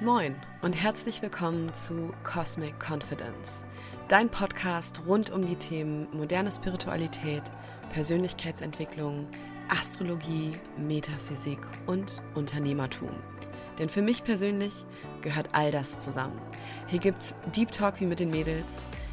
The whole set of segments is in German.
Moin und herzlich willkommen zu Cosmic Confidence, dein Podcast rund um die Themen moderne Spiritualität, Persönlichkeitsentwicklung, Astrologie, Metaphysik und Unternehmertum. Denn für mich persönlich gehört all das zusammen. Hier gibt's Deep Talk wie mit den Mädels,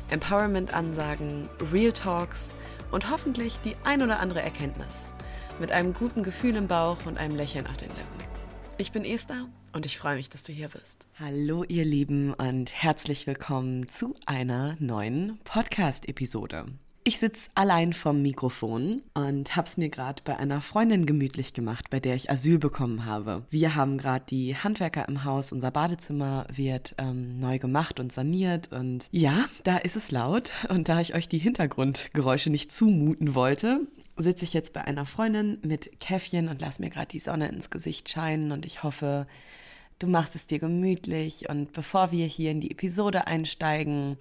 Empowerment-Ansagen, Real Talks und hoffentlich die ein oder andere Erkenntnis. Mit einem guten Gefühl im Bauch und einem Lächeln auf den Lippen. Ich bin Esther und ich freue mich, dass du hier bist. Hallo ihr Lieben und herzlich willkommen zu einer neuen Podcast-Episode. Ich sitze allein vom Mikrofon und habe es mir gerade bei einer Freundin gemütlich gemacht, bei der ich Asyl bekommen habe. Wir haben gerade die Handwerker im Haus, unser Badezimmer wird ähm, neu gemacht und saniert und ja, da ist es laut und da ich euch die Hintergrundgeräusche nicht zumuten wollte, sitze ich jetzt bei einer Freundin mit Käffchen und lass mir gerade die Sonne ins Gesicht scheinen und ich hoffe, du machst es dir gemütlich und bevor wir hier in die Episode einsteigen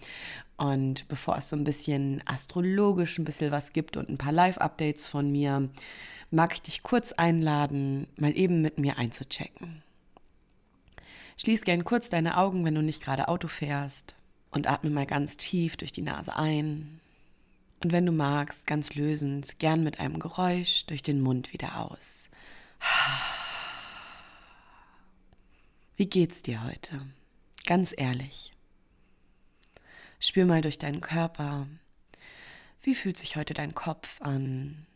und bevor es so ein bisschen astrologisch ein bisschen was gibt und ein paar Live-Updates von mir, mag ich dich kurz einladen, mal eben mit mir einzuchecken. Schließ gern kurz deine Augen, wenn du nicht gerade Auto fährst und atme mal ganz tief durch die Nase ein. Und wenn du magst, ganz lösend, gern mit einem Geräusch durch den Mund wieder aus. Wie geht's dir heute? Ganz ehrlich. Spür mal durch deinen Körper. Wie fühlt sich heute dein Kopf an?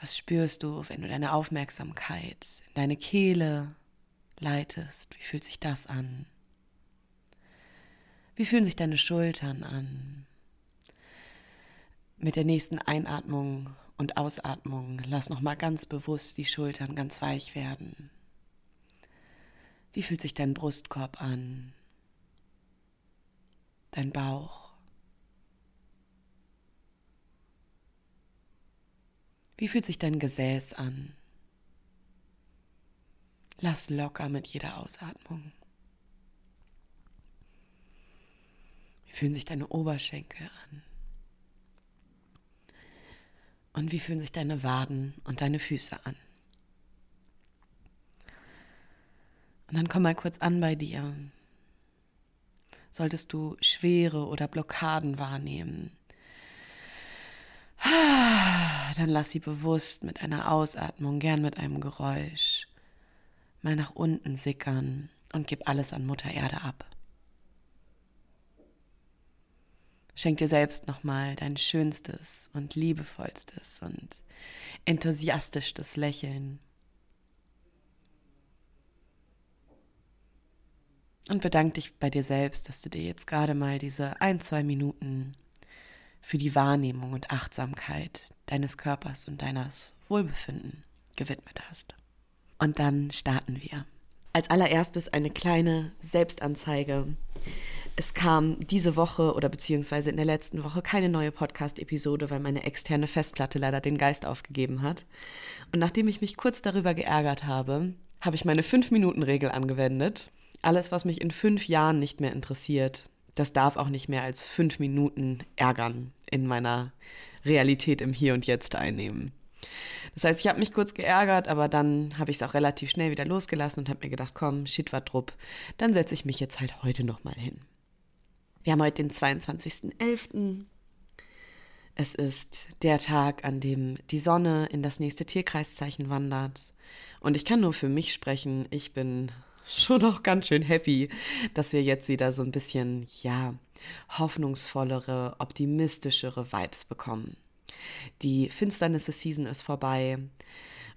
Was spürst du, wenn du deine Aufmerksamkeit in deine Kehle leitest? Wie fühlt sich das an? Wie fühlen sich deine Schultern an? Mit der nächsten Einatmung und Ausatmung lass noch mal ganz bewusst die Schultern ganz weich werden. Wie fühlt sich dein Brustkorb an? dein Bauch. Wie fühlt sich dein Gesäß an? Lass locker mit jeder Ausatmung. Wie fühlen sich deine Oberschenkel an? Und wie fühlen sich deine Waden und deine Füße an? Und dann komm mal kurz an bei dir solltest du Schwere oder Blockaden wahrnehmen. Dann lass sie bewusst mit einer Ausatmung, gern mit einem Geräusch, mal nach unten sickern und gib alles an Mutter Erde ab. Schenk dir selbst nochmal dein schönstes und liebevollstes und enthusiastischstes Lächeln. Und bedank dich bei dir selbst, dass du dir jetzt gerade mal diese ein, zwei Minuten für die Wahrnehmung und Achtsamkeit deines Körpers und deines Wohlbefinden gewidmet hast. Und dann starten wir. Als allererstes eine kleine Selbstanzeige. Es kam diese Woche oder beziehungsweise in der letzten Woche keine neue Podcast-Episode, weil meine externe Festplatte leider den Geist aufgegeben hat. Und nachdem ich mich kurz darüber geärgert habe, habe ich meine 5-Minuten-Regel angewendet alles, was mich in fünf Jahren nicht mehr interessiert, das darf auch nicht mehr als fünf Minuten ärgern in meiner Realität im Hier und Jetzt einnehmen. Das heißt, ich habe mich kurz geärgert, aber dann habe ich es auch relativ schnell wieder losgelassen und habe mir gedacht, komm, shit war drupp, dann setze ich mich jetzt halt heute nochmal hin. Wir haben heute den 22.11. Es ist der Tag, an dem die Sonne in das nächste Tierkreiszeichen wandert. Und ich kann nur für mich sprechen, ich bin schon auch ganz schön happy, dass wir jetzt wieder so ein bisschen, ja, hoffnungsvollere, optimistischere Vibes bekommen. Die Finsternis-Season ist vorbei.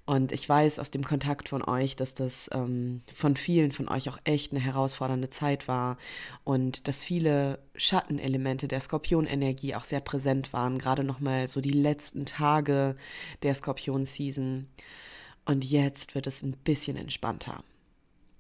Und ich weiß aus dem Kontakt von euch, dass das ähm, von vielen von euch auch echt eine herausfordernde Zeit war und dass viele Schattenelemente der Skorpion-Energie auch sehr präsent waren, gerade nochmal so die letzten Tage der Skorpion-Season. Und jetzt wird es ein bisschen entspannter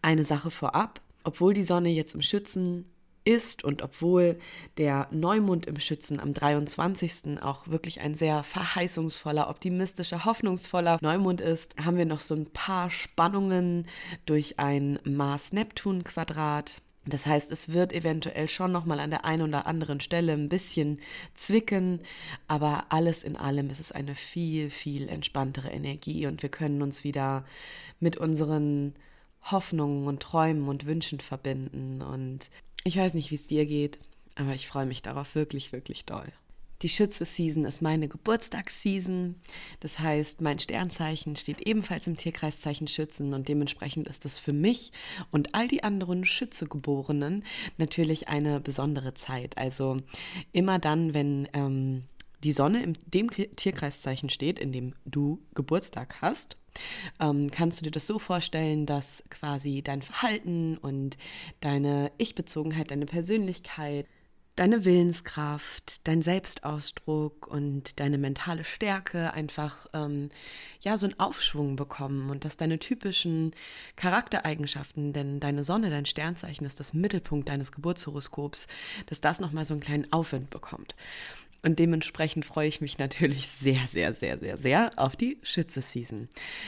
eine Sache vorab. Obwohl die Sonne jetzt im Schützen ist und obwohl der Neumond im Schützen am 23. auch wirklich ein sehr verheißungsvoller, optimistischer, hoffnungsvoller Neumond ist, haben wir noch so ein paar Spannungen durch ein Mars-Neptun-Quadrat. Das heißt, es wird eventuell schon noch mal an der einen oder anderen Stelle ein bisschen zwicken, aber alles in allem ist es eine viel viel entspanntere Energie und wir können uns wieder mit unseren Hoffnungen und Träumen und Wünschen verbinden. Und ich weiß nicht, wie es dir geht, aber ich freue mich darauf wirklich, wirklich doll. Die Schütze-Season ist meine Geburtstagsseason. Das heißt, mein Sternzeichen steht ebenfalls im Tierkreiszeichen Schützen und dementsprechend ist es für mich und all die anderen Schützegeborenen natürlich eine besondere Zeit. Also immer dann, wenn ähm, die Sonne in dem Tierkreiszeichen steht, in dem du Geburtstag hast, ähm, kannst du dir das so vorstellen, dass quasi dein Verhalten und deine Ich-Bezogenheit, deine Persönlichkeit, deine Willenskraft, dein Selbstausdruck und deine mentale Stärke einfach ähm, ja so einen Aufschwung bekommen und dass deine typischen Charaktereigenschaften, denn deine Sonne, dein Sternzeichen ist das Mittelpunkt deines Geburtshoroskops, dass das nochmal so einen kleinen Aufwind bekommt. Und dementsprechend freue ich mich natürlich sehr, sehr, sehr, sehr, sehr auf die Schütze-Season.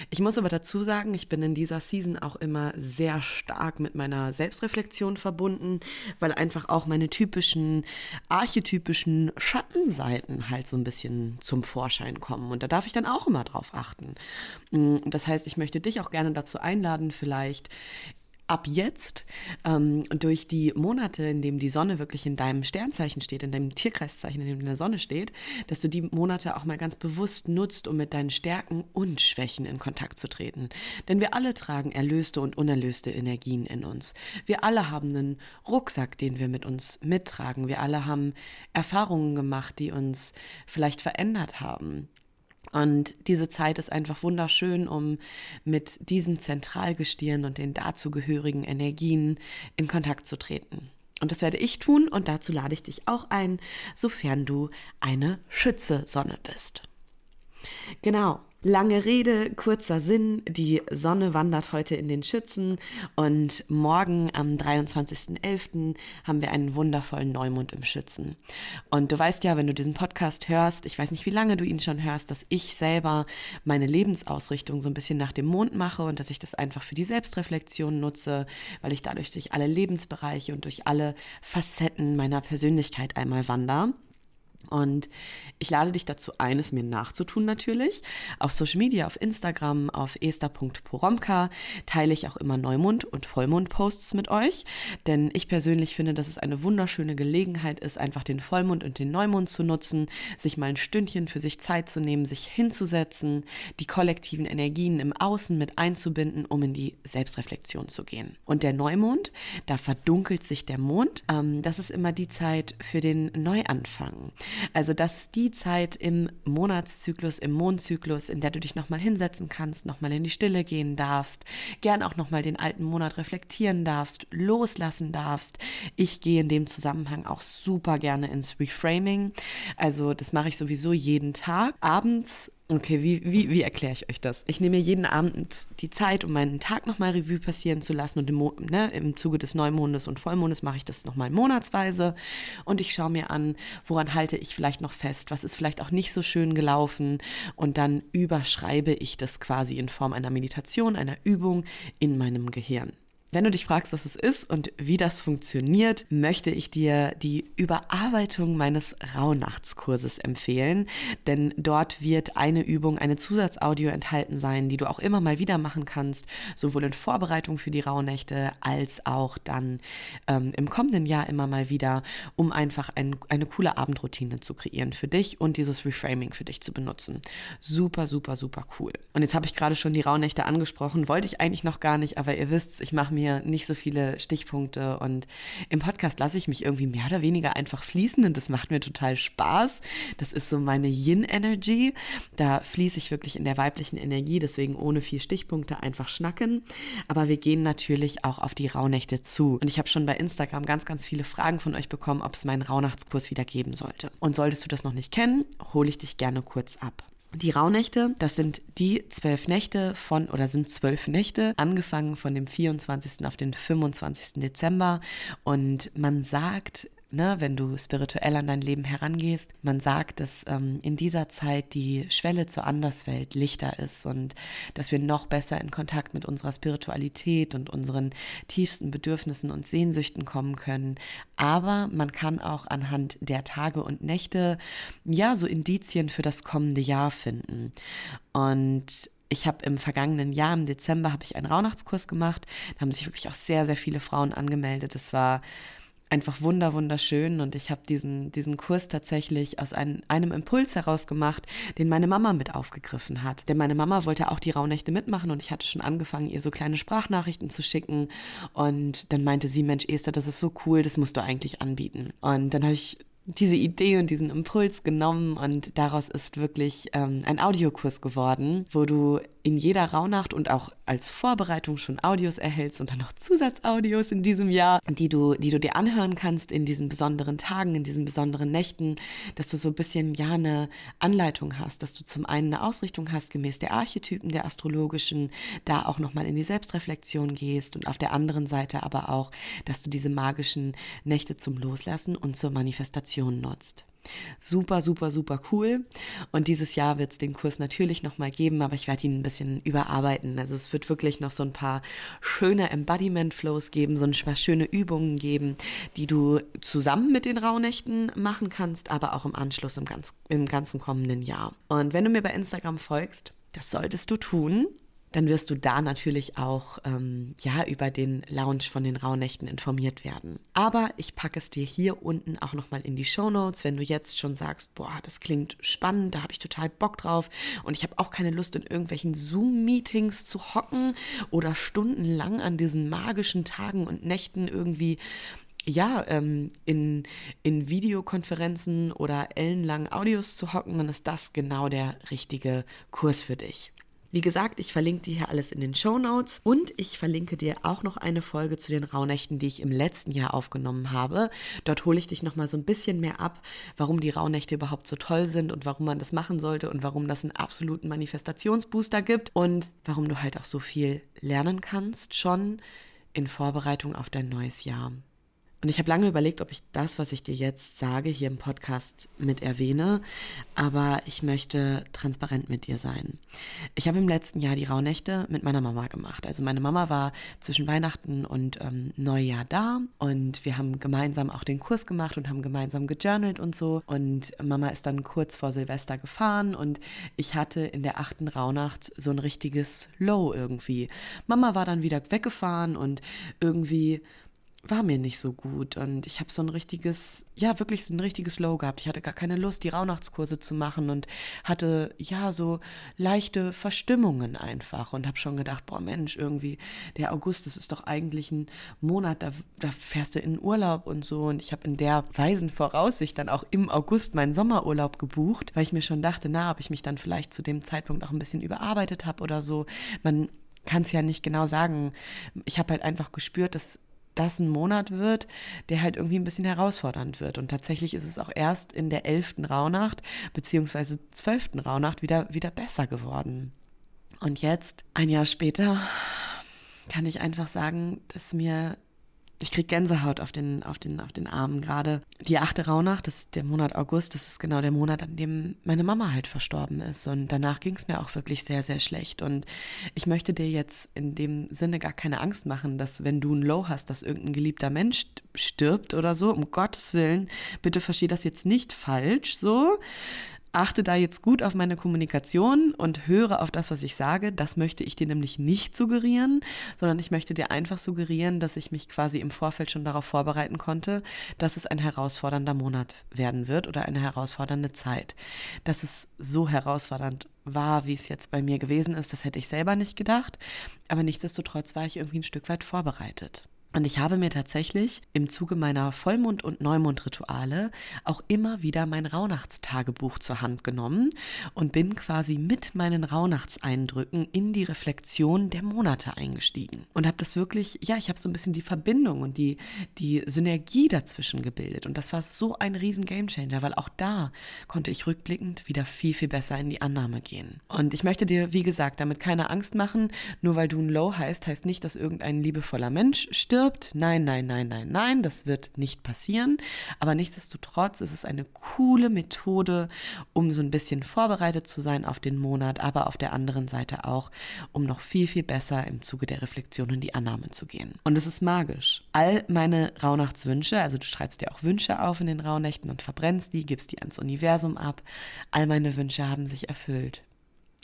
Ich muss aber dazu sagen, ich bin in dieser Season auch immer sehr stark mit meiner Selbstreflexion verbunden, weil einfach auch meine typischen, archetypischen Schattenseiten halt so ein bisschen zum Vorschein kommen. Und da darf ich dann auch immer drauf achten. Mm, das heißt, ich möchte dich auch gerne dazu einladen, vielleicht ab jetzt ähm, durch die Monate, in denen die Sonne wirklich in deinem Sternzeichen steht, in deinem Tierkreiszeichen, in dem in der Sonne steht, dass du die Monate auch mal ganz bewusst nutzt, um mit deinen Stärken und Schwächen in Kontakt zu treten. Denn wir alle tragen erlöste und unerlöste Energien in uns. Wir alle haben einen Rucksack, den wir mit uns mittragen. Wir alle haben Erfahrungen gemacht, die uns vielleicht verändert haben. Und diese Zeit ist einfach wunderschön, um mit diesem Zentralgestirn und den dazugehörigen Energien in Kontakt zu treten. Und das werde ich tun und dazu lade ich dich auch ein, sofern du eine Schütze-Sonne bist. Genau, Lange Rede, kurzer Sinn. Die Sonne wandert heute in den Schützen und morgen am 23.11. haben wir einen wundervollen Neumond im Schützen. Und du weißt ja, wenn du diesen Podcast hörst, ich weiß nicht, wie lange du ihn schon hörst, dass ich selber meine Lebensausrichtung so ein bisschen nach dem Mond mache und dass ich das einfach für die Selbstreflexion nutze, weil ich dadurch durch alle Lebensbereiche und durch alle Facetten meiner Persönlichkeit einmal wandere. Und ich lade dich dazu ein, es mir nachzutun natürlich. Auf Social Media, auf Instagram, auf ester.poromka teile ich auch immer Neumond- und Vollmond-Posts mit euch. Denn ich persönlich finde, dass es eine wunderschöne Gelegenheit ist, einfach den Vollmond und den Neumond zu nutzen, sich mal ein Stündchen für sich Zeit zu nehmen, sich hinzusetzen, die kollektiven Energien im Außen mit einzubinden, um in die Selbstreflexion zu gehen. Und der Neumond, da verdunkelt sich der Mond. Ähm, das ist immer die Zeit für den Neuanfang. Also das ist die Zeit im Monatszyklus, im Mondzyklus, in der du dich nochmal hinsetzen kannst, nochmal in die Stille gehen darfst, gern auch nochmal den alten Monat reflektieren darfst, loslassen darfst. Ich gehe in dem Zusammenhang auch super gerne ins Reframing. Also das mache ich sowieso jeden Tag. Abends Okay, wie, wie, wie erkläre ich euch das? Ich nehme mir jeden Abend die Zeit, um meinen Tag nochmal Revue passieren zu lassen und im, ne, im Zuge des Neumondes und Vollmondes mache ich das nochmal monatsweise und ich schaue mir an, woran halte ich vielleicht noch fest, was ist vielleicht auch nicht so schön gelaufen und dann überschreibe ich das quasi in Form einer Meditation, einer Übung in meinem Gehirn. Wenn du dich fragst, was es ist und wie das funktioniert, möchte ich dir die Überarbeitung meines Rauhnachtskurses empfehlen, denn dort wird eine Übung, eine Zusatzaudio enthalten sein, die du auch immer mal wieder machen kannst, sowohl in Vorbereitung für die Rauhnächte als auch dann ähm, im kommenden Jahr immer mal wieder, um einfach ein, eine coole Abendroutine zu kreieren für dich und dieses Reframing für dich zu benutzen. Super, super, super cool. Und jetzt habe ich gerade schon die Rauhnächte angesprochen, wollte ich eigentlich noch gar nicht, aber ihr wisst, ich mache mir mir nicht so viele Stichpunkte und im Podcast lasse ich mich irgendwie mehr oder weniger einfach fließen und das macht mir total Spaß. Das ist so meine Yin-Energy. Da fließe ich wirklich in der weiblichen Energie, deswegen ohne vier Stichpunkte einfach schnacken. Aber wir gehen natürlich auch auf die Rauhnächte zu. Und ich habe schon bei Instagram ganz, ganz viele Fragen von euch bekommen, ob es meinen Rauhnachtskurs wieder geben sollte. Und solltest du das noch nicht kennen, hole ich dich gerne kurz ab. Die Rauhnächte, das sind die zwölf Nächte von, oder sind zwölf Nächte, angefangen von dem 24. auf den 25. Dezember. Und man sagt, ne, wenn du spirituell an dein Leben herangehst. Man sagt, dass ähm, in dieser Zeit die Schwelle zur Anderswelt lichter ist und dass wir noch besser in Kontakt mit unserer Spiritualität und unseren tiefsten Bedürfnissen und Sehnsüchten kommen können. Aber man kann auch anhand der Tage und Nächte ja so Indizien für das kommende Jahr finden. Und ich habe im vergangenen Jahr, im Dezember, habe ich einen Rauhnachtskurs gemacht. Da haben sich wirklich auch sehr, sehr viele Frauen angemeldet. Das war einfach wunder, wunderschön und ich habe diesen, diesen Kurs tatsächlich aus ein, einem Impuls heraus gemacht, den meine Mama mit aufgegriffen hat. Denn meine Mama wollte auch die Rauhnächte mitmachen und ich hatte schon angefangen, ihr so kleine Sprachnachrichten zu schicken und dann meinte sie, Mensch Esther, das ist so cool, das musst du eigentlich anbieten. Und dann habe ich diese Idee und diesen Impuls genommen und daraus ist wirklich ähm, ein Audiokurs geworden, wo du in jeder Rauhnacht und auch als Vorbereitung schon Audios erhältst und dann noch Zusatzaudios in diesem Jahr, die du, die du dir anhören kannst in diesen besonderen Tagen, in diesen besonderen Nächten, dass du so ein bisschen ja eine Anleitung hast, dass du zum einen eine Ausrichtung hast gemäß der Archetypen der astrologischen, da auch nochmal in die Selbstreflexion gehst und auf der anderen Seite aber auch, dass du diese magischen Nächte zum Loslassen und zur Manifestation nutzt. Super, super, super cool. Und dieses Jahr wird es den Kurs natürlich nochmal geben, aber ich werde ihn ein bisschen überarbeiten. Also es wird wirklich noch so ein paar schöne Embodiment-Flows geben, so ein paar schöne Übungen geben, die du zusammen mit den Rauhnächten machen kannst, aber auch im Anschluss im, ganz, im ganzen kommenden Jahr. Und wenn du mir bei Instagram folgst, das solltest du tun dann wirst du da natürlich auch ähm, ja über den Lounge von den Rauhnächten informiert werden. Aber ich packe es dir hier unten auch nochmal in die Show Notes, wenn du jetzt schon sagst, boah, das klingt spannend, da habe ich total Bock drauf und ich habe auch keine Lust in irgendwelchen Zoom-Meetings zu hocken oder stundenlang an diesen magischen Tagen und Nächten irgendwie ja, ähm, in, in Videokonferenzen oder ellenlangen Audios zu hocken, dann ist das genau der richtige Kurs für dich. Wie gesagt, ich verlinke dir hier alles in den Show Notes und ich verlinke dir auch noch eine Folge zu den Rauhnächten, die ich im letzten Jahr aufgenommen habe. Dort hole ich dich noch mal so ein bisschen mehr ab, warum die Rauhnächte überhaupt so toll sind und warum man das machen sollte und warum das einen absoluten Manifestationsbooster gibt und warum du halt auch so viel lernen kannst schon in Vorbereitung auf dein neues Jahr. Und ich habe lange überlegt, ob ich das, was ich dir jetzt sage, hier im Podcast mit erwähne, aber ich möchte transparent mit dir sein. Ich habe im letzten Jahr die Rauhnächte mit meiner Mama gemacht. Also meine Mama war zwischen Weihnachten und ähm, Neujahr da und wir haben gemeinsam auch den Kurs gemacht und haben gemeinsam gejournalt und so. Und Mama ist dann kurz vor Silvester gefahren und ich hatte in der achten Rauhnacht so ein richtiges Low irgendwie. Mama war dann wieder weggefahren und irgendwie war mir nicht so gut und ich habe so ein richtiges, ja wirklich so ein richtiges Low gehabt. Ich hatte gar keine Lust, die Rauhnachtskurse zu machen und hatte ja so leichte Verstimmungen einfach und habe schon gedacht, boah Mensch, irgendwie der August, das ist doch eigentlich ein Monat, da, da fährst du in Urlaub und so und ich habe in der weisen Voraussicht dann auch im August meinen Sommerurlaub gebucht, weil ich mir schon dachte, na, ob ich mich dann vielleicht zu dem Zeitpunkt auch ein bisschen überarbeitet habe oder so. Man kann es ja nicht genau sagen. Ich habe halt einfach gespürt, dass das ein Monat wird, der halt irgendwie ein bisschen herausfordernd wird. Und tatsächlich ist es auch erst in der elften Rauhnacht beziehungsweise zwölften Rauhnacht wieder, wieder besser geworden. Und jetzt, ein Jahr später, kann ich einfach sagen, dass mir ich kriege Gänsehaut auf den, auf den, auf den Armen gerade. Die achte Rauhnacht, das ist der Monat August, das ist genau der Monat, an dem meine Mama halt verstorben ist. Und danach ging es mir auch wirklich sehr, sehr schlecht. Und ich möchte dir jetzt in dem Sinne gar keine Angst machen, dass wenn du ein Low hast, dass irgendein geliebter Mensch stirbt oder so, um Gottes Willen, bitte versteh das jetzt nicht falsch, so achte da jetzt gut auf meine Kommunikation und höre auf das, was ich sage. Das möchte ich dir nämlich nicht suggerieren, sondern ich möchte dir einfach suggerieren, dass ich mich quasi im Vorfeld schon darauf vorbereiten konnte, dass es ein herausfordernder Monat werden wird oder eine herausfordernde Zeit. Dass es so herausfordernd war, wie es jetzt bei mir gewesen ist, das hätte ich selber nicht gedacht. Aber nichtsdestotrotz war ich irgendwie ein Stück weit vorbereitet. Und ich habe mir tatsächlich im Zuge meiner Vollmond- und Neumondrituale auch immer wieder mein Rauhnachtstagebuch zur Hand genommen und bin quasi mit meinen Rauhnachtseindrücken in die Reflexion der Monate eingestiegen. Und habe das wirklich, ja, ich habe so ein bisschen die Verbindung und die, die Synergie dazwischen gebildet. Und das war so ein riesen Gamechanger, weil auch da konnte ich rückblickend wieder viel, viel besser in die Annahme gehen. Und ich möchte dir, wie gesagt, damit keine Angst machen. Nur weil du ein Low heißt, heißt nicht, dass irgendein liebevoller Mensch stirbt stirbt. Nein, nein, nein, nein, nein, das wird nicht passieren. Aber nichtsdestotrotz ist es eine coole Methode, um so ein bisschen vorbereitet zu sein auf den Monat, aber auf der anderen Seite auch, um noch viel, viel besser im Zuge der Reflexion in die Annahme zu gehen. Und es ist magisch. All meine Rauhnachtswünsche, also du schreibst dir auch Wünsche auf in den Rauhnächten und verbrennst die, gibst die ans Universum ab. All meine Wünsche haben sich erfüllt.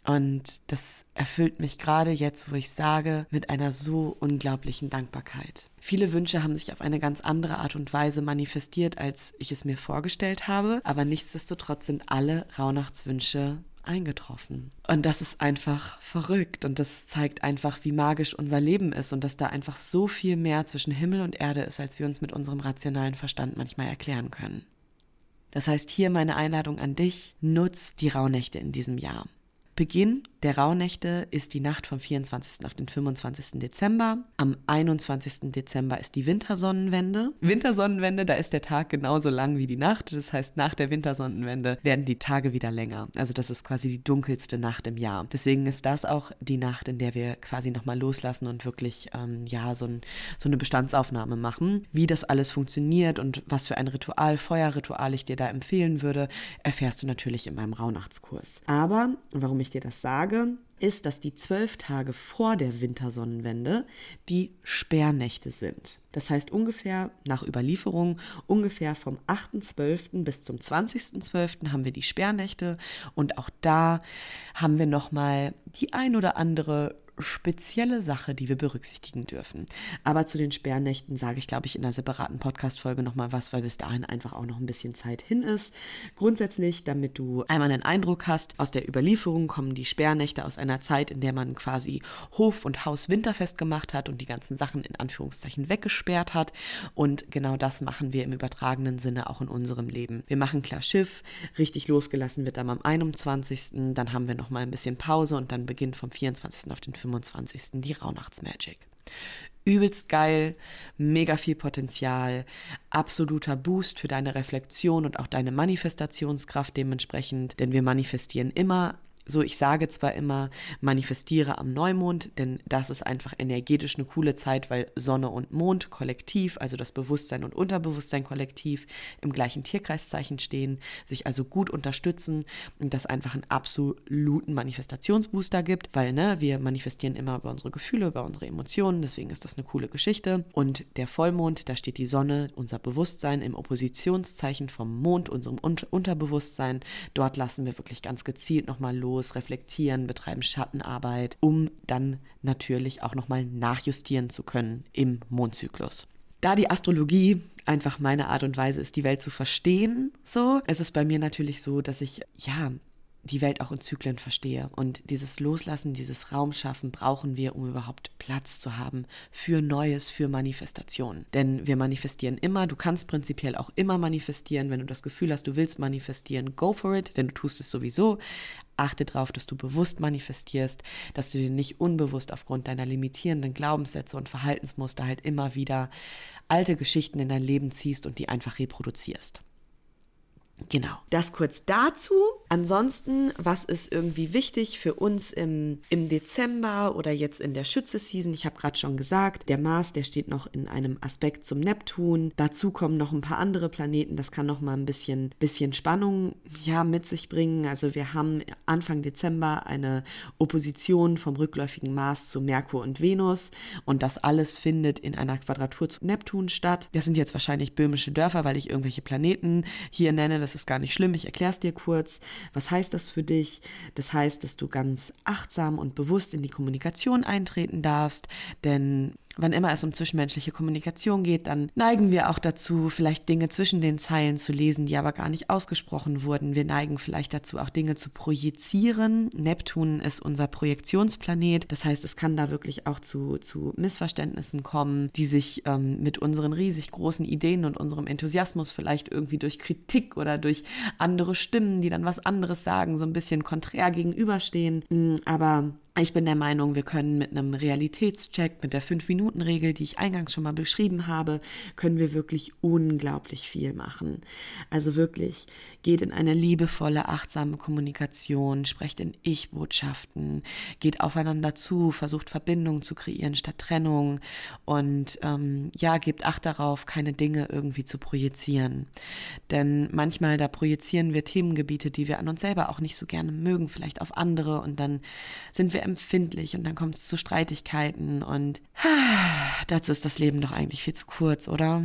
Und das erfüllt mich gerade jetzt, wo ich sage, mit einer so unglaublichen Dankbarkeit. Viele Wünsche haben sich auf eine ganz andere Art und Weise manifestiert, als ich es mir vorgestellt habe, aber nichtsdestotrotz sind alle Rauhnachtswünsche eingetroffen. Und das ist einfach verrückt und das zeigt einfach, wie magisch unser Leben ist und dass da einfach so viel mehr zwischen Himmel und Erde ist, als wir uns mit unserem rationalen Verstand manchmal erklären können. Das heißt, hier meine Einladung an dich, nutz die Rauhnächte in diesem Jahr. Beginn der Rauhnächte ist die Nacht vom 24. auf den 25. Dezember. Am 21. Dezember ist die Wintersonnenwende. Wintersonnenwende, da ist der Tag genauso lang wie die Nacht. Das heißt, nach der Wintersonnenwende werden die Tage wieder länger. Also das ist quasi die dunkelste Nacht im Jahr. Deswegen ist das auch die Nacht, in der wir quasi nochmal loslassen und wirklich ähm, ja so, ein, so eine Bestandsaufnahme machen. Wie das alles funktioniert und was für ein Ritual, Feuerritual ich dir da empfehlen würde, erfährst du natürlich in meinem Rauhnachtskurs. Aber warum ich dir das sage, sage, ist, dass die zwölf Tage vor der Wintersonnenwende die Sperrnächte sind. Das heißt ungefähr nach Überlieferung, ungefähr vom 8.12. bis zum 20.12. haben wir die Sperrnächte und auch da haben wir nochmal die ein oder andere spezielle Sache, die wir berücksichtigen dürfen. Aber zu den Sperrnächten sage ich, glaube ich, in einer separaten Podcast-Folge nochmal was, weil bis dahin einfach auch noch ein bisschen Zeit hin ist. Grundsätzlich, damit du einmal einen Eindruck hast, aus der Überlieferung kommen die Sperrnächte aus einer Zeit, in der man quasi Hof und Haus winterfest gemacht hat und die ganzen Sachen in Anführungszeichen weggesperrt hat. Und genau das machen wir im übertragenen Sinne auch in unserem Leben. Wir machen klar Schiff, richtig losgelassen wird dann am 21. Dann haben wir nochmal ein bisschen Pause und dann beginnt vom 24. auf den 25. 25. die Rauhnachtsmagic. Übelst geil, mega viel Potenzial, absoluter Boost für deine Reflexion und auch deine Manifestationskraft dementsprechend, denn wir manifestieren immer so, ich sage zwar immer, manifestiere am Neumond, denn das ist einfach energetisch eine coole Zeit, weil Sonne und Mond kollektiv, also das Bewusstsein und Unterbewusstsein kollektiv im gleichen Tierkreiszeichen stehen, sich also gut unterstützen und das einfach einen absoluten Manifestationsbooster gibt, weil ne, wir manifestieren immer über unsere Gefühle, über unsere Emotionen, deswegen ist das eine coole Geschichte. Und der Vollmond, da steht die Sonne, unser Bewusstsein im Oppositionszeichen vom Mond, unserem Unterbewusstsein. Dort lassen wir wirklich ganz gezielt nochmal los los, reflektieren, betreiben Schattenarbeit, um dann natürlich auch nochmal nachjustieren zu können im Mondzyklus. Da die Astrologie einfach meine Art und Weise ist, die Welt zu verstehen, so, ist es bei mir natürlich so, dass ich, ja, die Welt auch in Zyklen verstehe. Und dieses Loslassen, dieses Raumschaffen brauchen wir, um überhaupt Platz zu haben für Neues, für Manifestationen. Denn wir manifestieren immer, du kannst prinzipiell auch immer manifestieren. Wenn du das Gefühl hast, du willst manifestieren, go for it, denn du tust es sowieso. Achte darauf, dass du bewusst manifestierst, dass du dir nicht unbewusst aufgrund deiner limitierenden Glaubenssätze und Verhaltensmuster halt immer wieder alte Geschichten in dein Leben ziehst und die einfach reproduzierst. Genau, das kurz dazu. Ansonsten, was ist irgendwie wichtig für uns im, im Dezember oder jetzt in der Schütze-Season? Ich habe gerade schon gesagt, der Mars, der steht noch in einem Aspekt zum Neptun. Dazu kommen noch ein paar andere Planeten. Das kann noch mal ein bisschen, bisschen Spannung ja, mit sich bringen. Also wir haben Anfang Dezember eine Opposition vom rückläufigen Mars zu Merkur und Venus. Und das alles findet in einer Quadratur zu Neptun statt. Das sind jetzt wahrscheinlich böhmische Dörfer, weil ich irgendwelche Planeten hier nenne. Das ist gar nicht schlimm. Ich erkläre es dir kurz. Was heißt das für dich? Das heißt, dass du ganz achtsam und bewusst in die Kommunikation eintreten darfst, denn wann immer es um zwischenmenschliche Kommunikation geht, dann neigen wir auch dazu, vielleicht Dinge zwischen den Zeilen zu lesen, die aber gar nicht ausgesprochen wurden. Wir neigen vielleicht dazu, auch Dinge zu projizieren. Neptun ist unser Projektionsplanet. Das heißt, es kann da wirklich auch zu, zu Missverständnissen kommen, die sich ähm, mit unseren riesig großen Ideen und unserem Enthusiasmus vielleicht irgendwie durch Kritik oder durch andere Stimmen, die dann was anderes sagen, so ein bisschen konträr gegenüberstehen. Mm, aber ich bin der Meinung, wir können mit einem Realitätscheck, mit der 5-Minuten-Regel, die ich eingangs schon mal beschrieben habe, können wir wirklich unglaublich viel machen. Also wirklich, geht in eine liebevolle, achtsame Kommunikation, sprecht in Ich-Botschaften, geht aufeinander zu, versucht Verbindungen zu kreieren statt Trennung und ähm, ja, gebt Acht darauf, keine Dinge irgendwie zu projizieren. Denn manchmal, da projizieren wir Themengebiete, die wir an uns selber auch nicht so gerne mögen, vielleicht auf andere und dann sind wir empfindlich und dann kommt es zu Streitigkeiten und dazu ist das Leben doch eigentlich viel zu kurz, oder?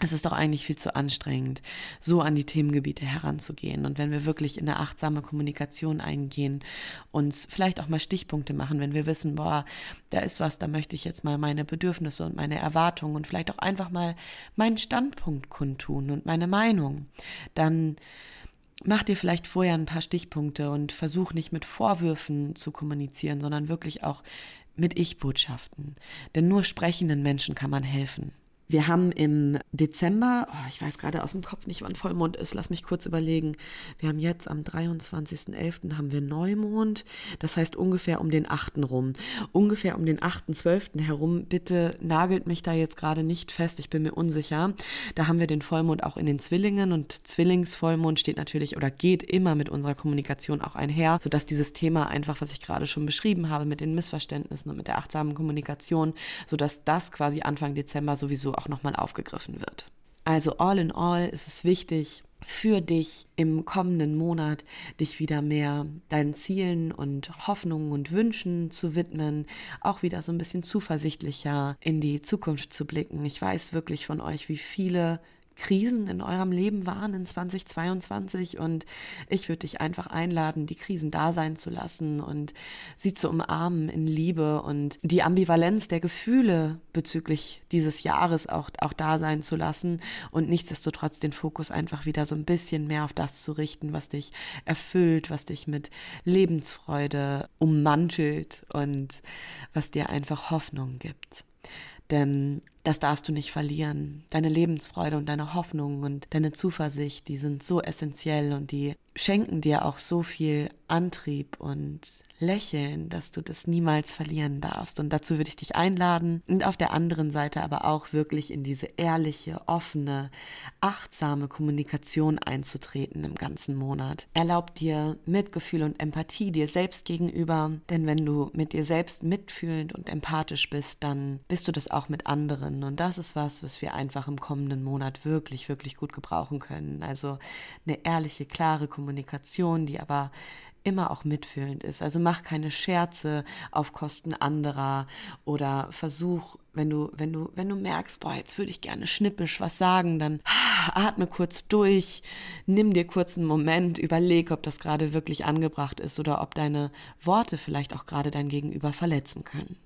es ist doch eigentlich viel zu anstrengend, so an die Themengebiete heranzugehen. Und wenn wir wirklich in eine achtsame Kommunikation eingehen, uns vielleicht auch mal Stichpunkte machen, wenn wir wissen, boah, da ist was, da möchte ich jetzt mal meine Bedürfnisse und meine Erwartungen und vielleicht auch einfach mal meinen Standpunkt kundtun und meine Meinung, dann mach dir vielleicht vorher ein paar Stichpunkte und versuch nicht mit Vorwürfen zu kommunizieren, sondern wirklich auch mit Ich-Botschaften. Denn nur sprechenden Menschen kann man helfen. Wir haben im Dezember, oh, ich weiß gerade aus dem Kopf nicht, wann Vollmond ist, lass mich kurz überlegen. Wir haben jetzt am 23.11. haben wir Neumond, das heißt ungefähr um den 8. rum. Ungefähr um den 8.12. herum, bitte nagelt mich da jetzt gerade nicht fest, ich bin mir unsicher. Da haben wir den Vollmond auch in den Zwillingen und Zwillingsvollmond steht natürlich oder geht immer mit unserer Kommunikation auch einher, sodass dieses Thema einfach, was ich gerade schon beschrieben habe, mit den Missverständnissen und mit der achtsamen Kommunikation, sodass das quasi Anfang Dezember sowieso auch nochmal aufgegriffen wird. Also all in all ist es wichtig für dich im kommenden Monat, dich wieder mehr deinen Zielen und Hoffnungen und Wünschen zu widmen, auch wieder so ein bisschen zuversichtlicher in die Zukunft zu blicken. Ich weiß wirklich von euch, wie viele Krisen in eurem Leben waren in 2022 und ich würde dich einfach einladen, die Krisen da sein zu lassen und sie zu umarmen in Liebe und die Ambivalenz der Gefühle bezüglich dieses Jahres auch, auch da sein zu lassen und nichtsdestotrotz den Fokus einfach wieder so ein bisschen mehr auf das zu richten, was dich erfüllt, was dich mit Lebensfreude ummantelt und was dir einfach Hoffnung gibt. Denn das darfst du nicht verlieren. Deine Lebensfreude und deine Hoffnung und deine Zuversicht, die sind so essentiell und die schenken dir auch so viel Antrieb und Lächeln, dass du das niemals verlieren darfst. Und dazu würde ich dich einladen und auf der anderen Seite aber auch wirklich in diese ehrliche, offene, achtsame Kommunikation einzutreten im ganzen Monat. Erlaub dir Mitgefühl und Empathie dir selbst gegenüber, denn wenn du mit dir selbst mitfühlend und empathisch bist, dann bist du das auch mit anderen. Und das ist was, was wir einfach im kommenden Monat wirklich, wirklich gut gebrauchen können. Also eine ehrliche, klare Kommunikation, die aber immer auch mitfühlend ist. Also mach keine Scherze auf Kosten anderer oder versuch, wenn du, wenn du, wenn du merkst, boah, jetzt würde ich gerne schnippisch was sagen, dann atme kurz durch, nimm dir kurz einen Moment, überleg, ob das gerade wirklich angebracht ist oder ob deine Worte vielleicht auch gerade dein Gegenüber verletzen können.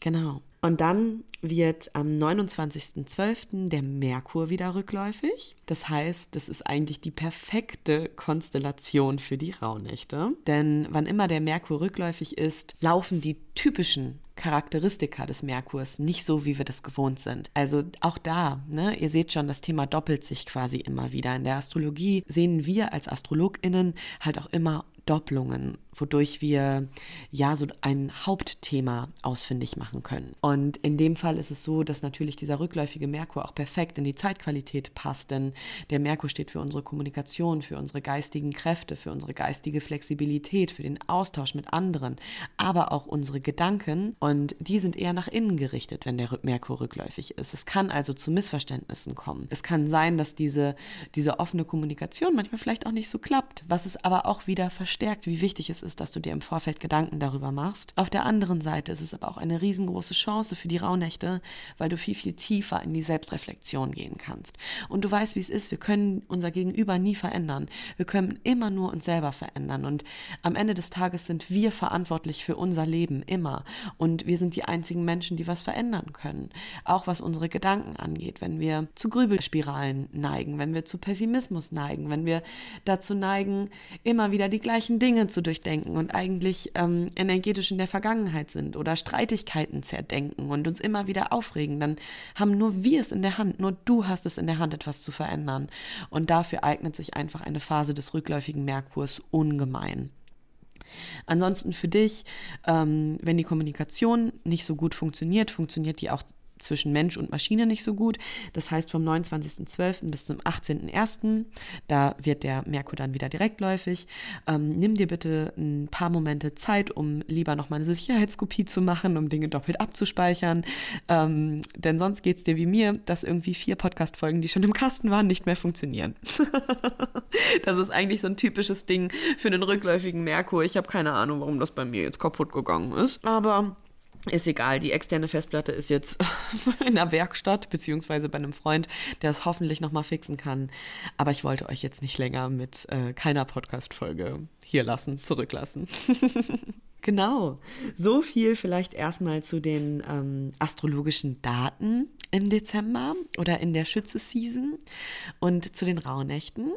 Genau. Und dann wird am 29.12. der Merkur wieder rückläufig. Das heißt, das ist eigentlich die perfekte Konstellation für die Rauhnächte. Denn wann immer der Merkur rückläufig ist, laufen die typischen Charakteristika des Merkurs nicht so, wie wir das gewohnt sind. Also auch da, ne, ihr seht schon, das Thema doppelt sich quasi immer wieder. In der Astrologie sehen wir als AstrologInnen halt auch immer Doppelungen, wodurch wir ja so ein Hauptthema ausfindig machen können. Und in dem Fall ist es so, dass natürlich dieser rückläufige Merkur auch perfekt in die Zeitqualität passt, denn der Merkur steht für unsere Kommunikation, für unsere geistigen Kräfte, für unsere geistige Flexibilität, für den Austausch mit anderen, aber auch unsere Gedanken und die sind eher nach innen gerichtet, wenn der Merkur rückläufig ist. Es kann also zu Missverständnissen kommen. Es kann sein, dass diese, diese offene Kommunikation manchmal vielleicht auch nicht so klappt, was es aber auch wieder verstärkt, wie wichtig es ist, dass du dir im Vorfeld Gedanken darüber machst. Auf der anderen Seite ist es aber auch eine riesengroße Chance für die Rauhnächte, weil du viel, viel tiefer in die Selbstreflexion gehen kannst. Und du weißt, wie es ist. Wir können unser Gegenüber nie verändern. Wir können immer nur uns selber verändern. Und am Ende des Tages sind wir verantwortlich für unser Leben immer. Und wir sind die einzigen Menschen, die was verändern können. Auch was unsere Gedanken angeht. Wenn wir zu Grübelspiralen neigen, wenn wir zu Pessimismus neigen, wenn wir dazu neigen, immer wieder die gleichen Dinge zu durchdenken und eigentlich ähm, energetisch in der Vergangenheit sind oder Streitigkeiten zerdenken und uns immer wieder aufregen, dann haben nur wir es in der Hand, nur du hast es in der Hand, etwas zu verändern. Und dafür eignet sich einfach eine Phase des rückläufigen Merkurs ungemein. Ansonsten für dich, ähm, wenn die Kommunikation nicht so gut funktioniert, funktioniert die auch zwischen Mensch und Maschine nicht so gut. Das heißt, vom 29.12. bis zum 18.01., da wird der Merkur dann wieder direktläufig. Ähm, nimm dir bitte ein paar Momente Zeit, um lieber noch mal eine Sicherheitskopie zu machen, um Dinge doppelt abzuspeichern. Ähm, denn sonst geht es dir wie mir, dass irgendwie vier Podcast-Folgen, die schon im Kasten waren, nicht mehr funktionieren. das ist eigentlich so ein typisches Ding für einen rückläufigen Merkur. Ich habe keine Ahnung, warum das bei mir jetzt kaputt gegangen ist. Aber ist egal, die externe Festplatte ist jetzt in der Werkstatt, beziehungsweise bei einem Freund, der es hoffentlich nochmal fixen kann. Aber ich wollte euch jetzt nicht länger mit äh, keiner Podcast-Folge hier lassen, zurücklassen. genau, so viel vielleicht erstmal zu den ähm, astrologischen Daten im Dezember oder in der Schütze-Season und zu den Rauhnächten.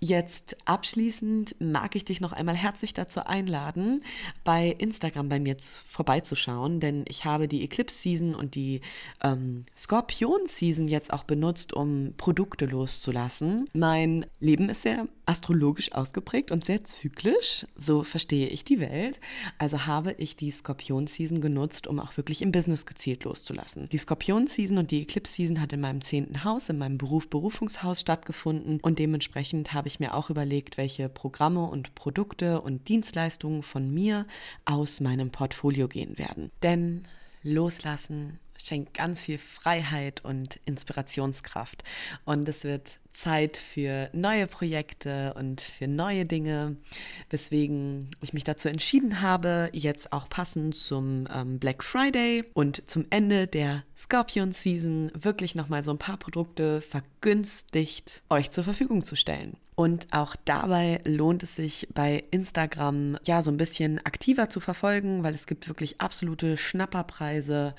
Jetzt abschließend mag ich dich noch einmal herzlich dazu einladen, bei Instagram bei mir vorbeizuschauen, denn ich habe die Eclipse Season und die ähm, Skorpion Season jetzt auch benutzt, um Produkte loszulassen. Mein Leben ist sehr astrologisch ausgeprägt und sehr zyklisch, so verstehe ich die Welt. Also habe ich die Skorpion Season genutzt, um auch wirklich im Business gezielt loszulassen. Die Skorpion Season und die Eclipse Season hat in meinem zehnten Haus, in meinem Beruf Berufungshaus stattgefunden und dementsprechend habe ich mir auch überlegt, welche Programme und Produkte und Dienstleistungen von mir aus meinem Portfolio gehen werden. Denn loslassen schenkt ganz viel Freiheit und Inspirationskraft. Und es wird Zeit für neue Projekte und für neue Dinge, weswegen ich mich dazu entschieden habe, jetzt auch passend zum ähm, Black Friday und zum Ende der Scorpion Season wirklich nochmal so ein paar Produkte vergünstigt euch zur Verfügung zu stellen. Und auch dabei lohnt es sich bei Instagram ja so ein bisschen aktiver zu verfolgen, weil es gibt wirklich absolute Schnapperpreise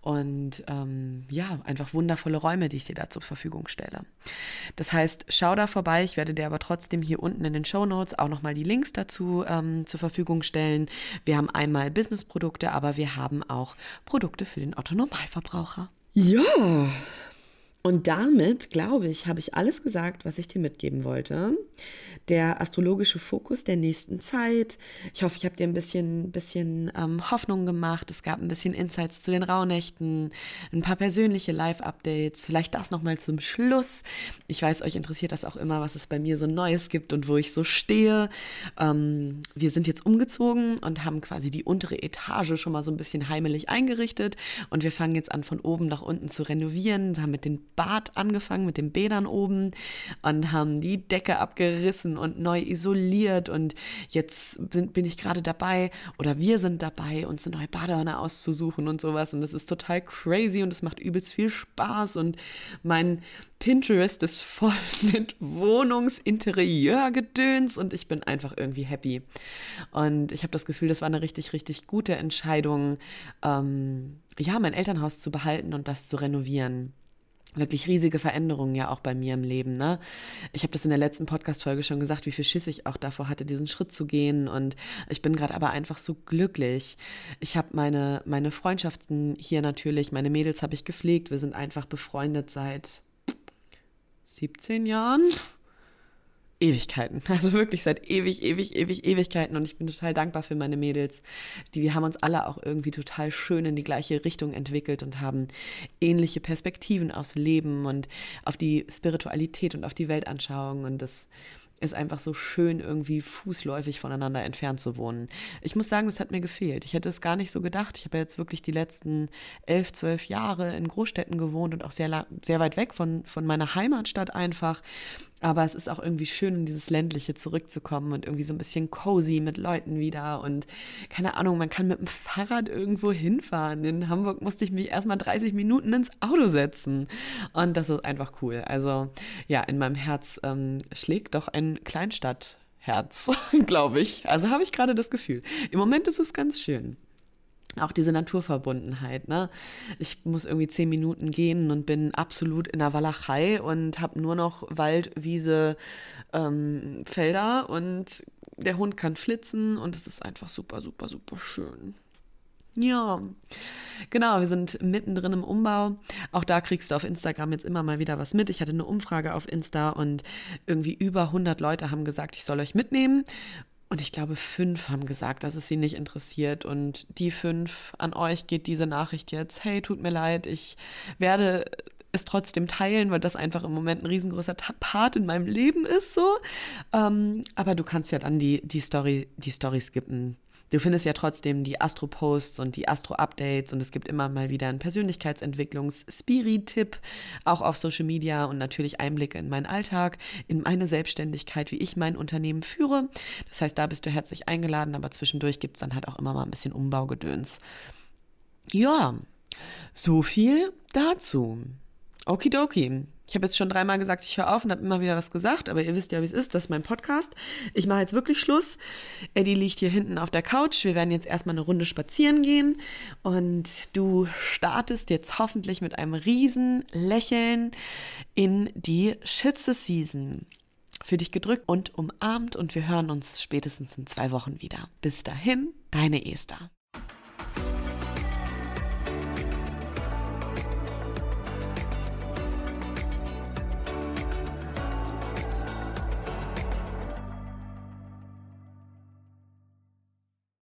und ähm, ja, einfach wundervolle Räume, die ich dir da zur Verfügung stelle. Das heißt, schau da vorbei. Ich werde dir aber trotzdem hier unten in den Show Notes auch nochmal die Links dazu ähm, zur Verfügung stellen. Wir haben einmal Business-Produkte, aber wir haben auch Produkte für den Otto-Normalverbraucher. Ja, und damit, glaube ich, habe ich alles gesagt, was ich dir mitgeben wollte. Der astrologische Fokus der nächsten Zeit. Ich hoffe, ich habe dir ein bisschen, bisschen ähm, Hoffnung gemacht. Es gab ein bisschen Insights zu den Rauhnächten, ein paar persönliche Live-Updates. Vielleicht das nochmal zum Schluss. Ich weiß, euch interessiert das auch immer, was es bei mir so Neues gibt und wo ich so stehe. Ähm, wir sind jetzt umgezogen und haben quasi die untere Etage schon mal so ein bisschen heimelig eingerichtet. Und wir fangen jetzt an, von oben nach unten zu renovieren, haben mit den Bad angefangen, mit den Bädern oben und haben die Decke abgerissen und neu isoliert. Und jetzt sind, bin ich gerade dabei oder wir sind dabei, uns eine neue Badewanne auszusuchen und sowas. Und das ist total crazy und es macht übelst viel Spaß. Und mein Pinterest ist voll mit Wohnungsinterieurgedöns und ich bin einfach irgendwie happy. Und ich habe das Gefühl, das war eine richtig, richtig gute Entscheidung, ähm, ja, mein Elternhaus zu behalten und das zu renovieren wirklich riesige Veränderungen ja auch bei mir im Leben. Ne? Ich habe das in der letzten Podcast-Folge schon gesagt, wie viel Schiss ich auch davor hatte, diesen Schritt zu gehen. Und ich bin gerade aber einfach so glücklich. Ich habe meine, meine Freundschaften hier natürlich, meine Mädels habe ich gepflegt. Wir sind einfach befreundet seit 17 Jahren. Ewigkeiten. Also wirklich seit ewig, ewig, ewig, Ewigkeiten. Und ich bin total dankbar für meine Mädels. Die wir haben uns alle auch irgendwie total schön in die gleiche Richtung entwickelt und haben ähnliche Perspektiven aufs Leben und auf die Spiritualität und auf die Weltanschauung. Und das ist einfach so schön, irgendwie fußläufig voneinander entfernt zu wohnen. Ich muss sagen, das hat mir gefehlt. Ich hätte es gar nicht so gedacht. Ich habe jetzt wirklich die letzten elf, zwölf Jahre in Großstädten gewohnt und auch sehr, sehr weit weg von, von meiner Heimatstadt einfach. Aber es ist auch irgendwie schön, in dieses Ländliche zurückzukommen und irgendwie so ein bisschen cozy mit Leuten wieder. Und keine Ahnung, man kann mit dem Fahrrad irgendwo hinfahren. In Hamburg musste ich mich erstmal 30 Minuten ins Auto setzen. Und das ist einfach cool. Also ja, in meinem Herz ähm, schlägt doch ein Kleinstadtherz, glaube ich. Also habe ich gerade das Gefühl. Im Moment ist es ganz schön auch diese Naturverbundenheit. Ne? Ich muss irgendwie zehn Minuten gehen und bin absolut in der Walachei und habe nur noch Wald, Wiese, ähm, Felder und der Hund kann flitzen und es ist einfach super, super, super schön. Ja, genau, wir sind mittendrin im Umbau. Auch da kriegst du auf Instagram jetzt immer mal wieder was mit. Ich hatte eine Umfrage auf Insta und irgendwie über 100 Leute haben gesagt, ich soll euch mitnehmen. Und ich glaube, fünf haben gesagt, dass es sie nicht interessiert. Und die fünf, an euch geht diese Nachricht jetzt. Hey, tut mir leid, ich werde es trotzdem teilen, weil das einfach im Moment ein riesengroßer Part in meinem Leben ist, so. Ähm, aber du kannst ja dann die, die Story, die Story skippen. Du findest ja trotzdem die Astro-Posts und die Astro-Updates und es gibt immer mal wieder einen Persönlichkeitsentwicklungs-Spiri-Tipp, auch auf Social Media und natürlich Einblicke in meinen Alltag, in meine Selbstständigkeit, wie ich mein Unternehmen führe. Das heißt, da bist du herzlich eingeladen, aber zwischendurch gibt es dann halt auch immer mal ein bisschen Umbaugedöns. Ja, so viel dazu. Okidoki. Ich habe jetzt schon dreimal gesagt, ich höre auf und habe immer wieder was gesagt, aber ihr wisst ja, wie es ist. Das ist mein Podcast. Ich mache jetzt wirklich Schluss. Eddie liegt hier hinten auf der Couch. Wir werden jetzt erstmal eine Runde spazieren gehen und du startest jetzt hoffentlich mit einem riesen Lächeln in die Schütze-Season. Für dich gedrückt und umarmt und wir hören uns spätestens in zwei Wochen wieder. Bis dahin, deine Esther.